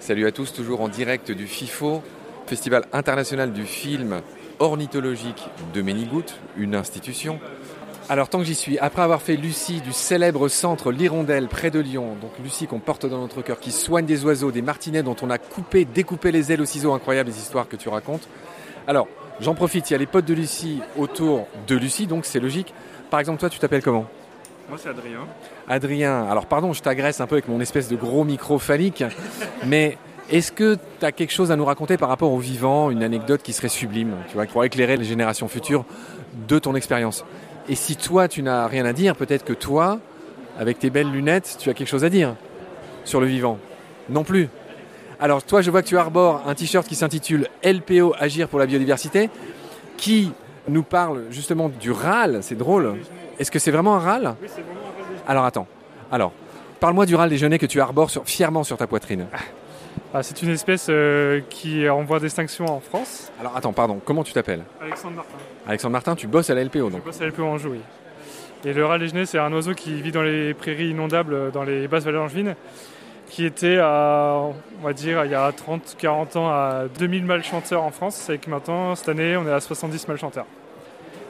Salut à tous, toujours en direct du FIFO, Festival international du film ornithologique de Ménigout, une institution. Alors tant que j'y suis, après avoir fait Lucie du célèbre centre L'Hirondelle près de Lyon, donc Lucie qu'on porte dans notre cœur, qui soigne des oiseaux, des martinets dont on a coupé, découpé les ailes au ciseau, incroyable les histoires que tu racontes. Alors j'en profite, il y a les potes de Lucie autour de Lucie, donc c'est logique. Par exemple toi tu t'appelles comment? Moi c'est Adrien. Adrien, alors pardon, je t'agresse un peu avec mon espèce de gros micro phallique, mais est-ce que tu as quelque chose à nous raconter par rapport au vivant, une anecdote qui serait sublime, tu vois, pour éclairer les générations futures de ton expérience? Et si toi, tu n'as rien à dire, peut-être que toi, avec tes belles lunettes, tu as quelque chose à dire sur le vivant. Non plus. Alors toi, je vois que tu arbores un t-shirt qui s'intitule LPO Agir pour la biodiversité, qui nous parle justement du râle. C'est drôle. Est-ce que c'est vraiment un râle Oui, c'est vraiment un râle Alors attends. Alors, parle-moi du râle déjeuner que tu arbores sur- fièrement sur ta poitrine. Ah, c'est une espèce euh, qui est en voie d'extinction en France. Alors attends, pardon, comment tu t'appelles Alexandre Martin. Alexandre Martin, tu bosses à la LPO Je donc. bosse à LPO Anjou, oui. Et le rat légenais, c'est un oiseau qui vit dans les prairies inondables, euh, dans les basses vallées angevines, qui était à, on va dire, il y a 30-40 ans, à 2000 mâles chanteurs en France, et que maintenant, cette année, on est à 70 mâles chanteurs,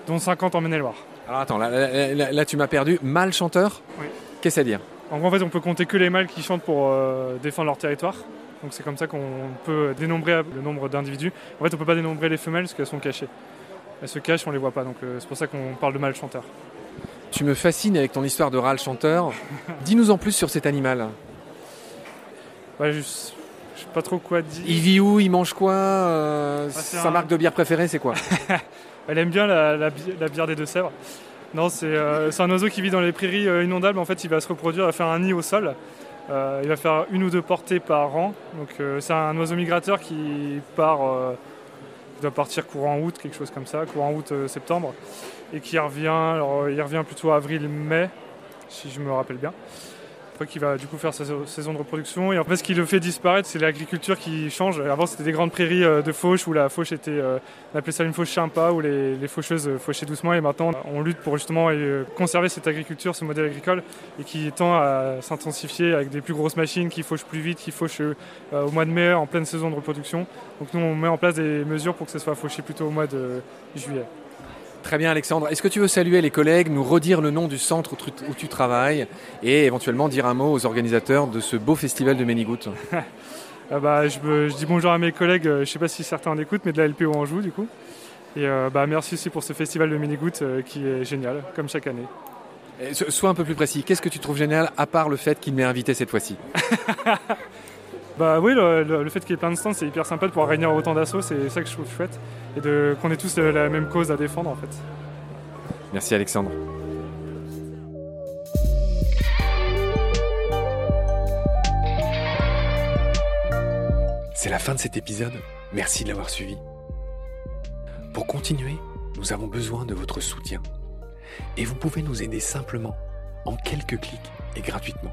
dont 50 en Maine-et-Loire. Alors attends, là, là- là- là, tu m'as perdu. Mâle chanteur Oui. Qu'est-ce à dire En gros, en fait, on peut compter que les mâles qui chantent pour euh, défendre leur territoire. Donc c'est comme ça qu'on peut dénombrer le nombre d'individus. En fait, on peut pas dénombrer les femelles parce qu'elles sont cachées. Elles se cachent, on les voit pas. Donc euh, c'est pour ça qu'on parle de mâles chanteurs. Tu me fascines avec ton histoire de râle chanteur. Dis-nous en plus sur cet animal. Ouais, je sais pas trop quoi dire. Il vit où Il mange quoi euh, c'est Sa un- marque de bière préférée, c'est quoi? Elle aime bien la, la bi- la bière des Deux-Sèvres. Non, c'est euh, c'est un oiseau qui vit dans les prairies euh, inondables. En fait, il va se reproduire, il va faire un nid au sol. Euh, il va faire une ou deux portées par an. Donc, c'est un oiseau migrateur qui part, il doit partir courant août, quelque chose comme ça, courant août-septembre, et qui revient. Alors, il revient plutôt avril-mai, si je me rappelle bien. Qui va du coup faire sa sa- saison de reproduction. Et en fait, ce qui le fait disparaître, c'est l'agriculture qui change. Avant, c'était des grandes prairies euh, de fauche où la fauche était euh, on appelait ça une fauche sympa où les, les faucheuses euh, fauchaient doucement et maintenant on lutte pour justement conserver cette agriculture, ce modèle agricole et qui tend à s'intensifier avec des plus grosses machines qui fauchent plus vite, qui fauchent au mois de mai en pleine saison de reproduction. Donc nous on met en place des mesures pour que ça soit fauché plutôt au mois de juillet. Très bien, Alexandre. Est-ce que tu veux saluer les collègues, nous redire le nom du centre où tu, où tu travailles et éventuellement dire un mot aux organisateurs de ce beau festival de Ménigout Euh, bah, je, me- je dis bonjour à mes collègues, euh, je sais pas si certains en écoutent, mais de la LPO Anjou du coup. Et euh, bah, merci aussi pour ce festival de Minigoutte euh, qui est génial, comme chaque année. So- Sois un peu plus précis. Qu'est-ce que tu trouves génial à part le fait qu'il m'ait invité cette fois-ci? Bah oui, le, le- le fait qu'il y ait plein de stands, c'est hyper sympa de pouvoir réunir autant d'assauts, c'est ça que je trouve chouette. Et de, qu'on ait tous euh, la même cause à défendre en fait. Merci, Alexandre. C'est la fin de cet épisode. Merci de l'avoir suivi. Pour continuer, nous avons besoin de votre soutien. Et vous pouvez nous aider simplement, en quelques clics et gratuitement.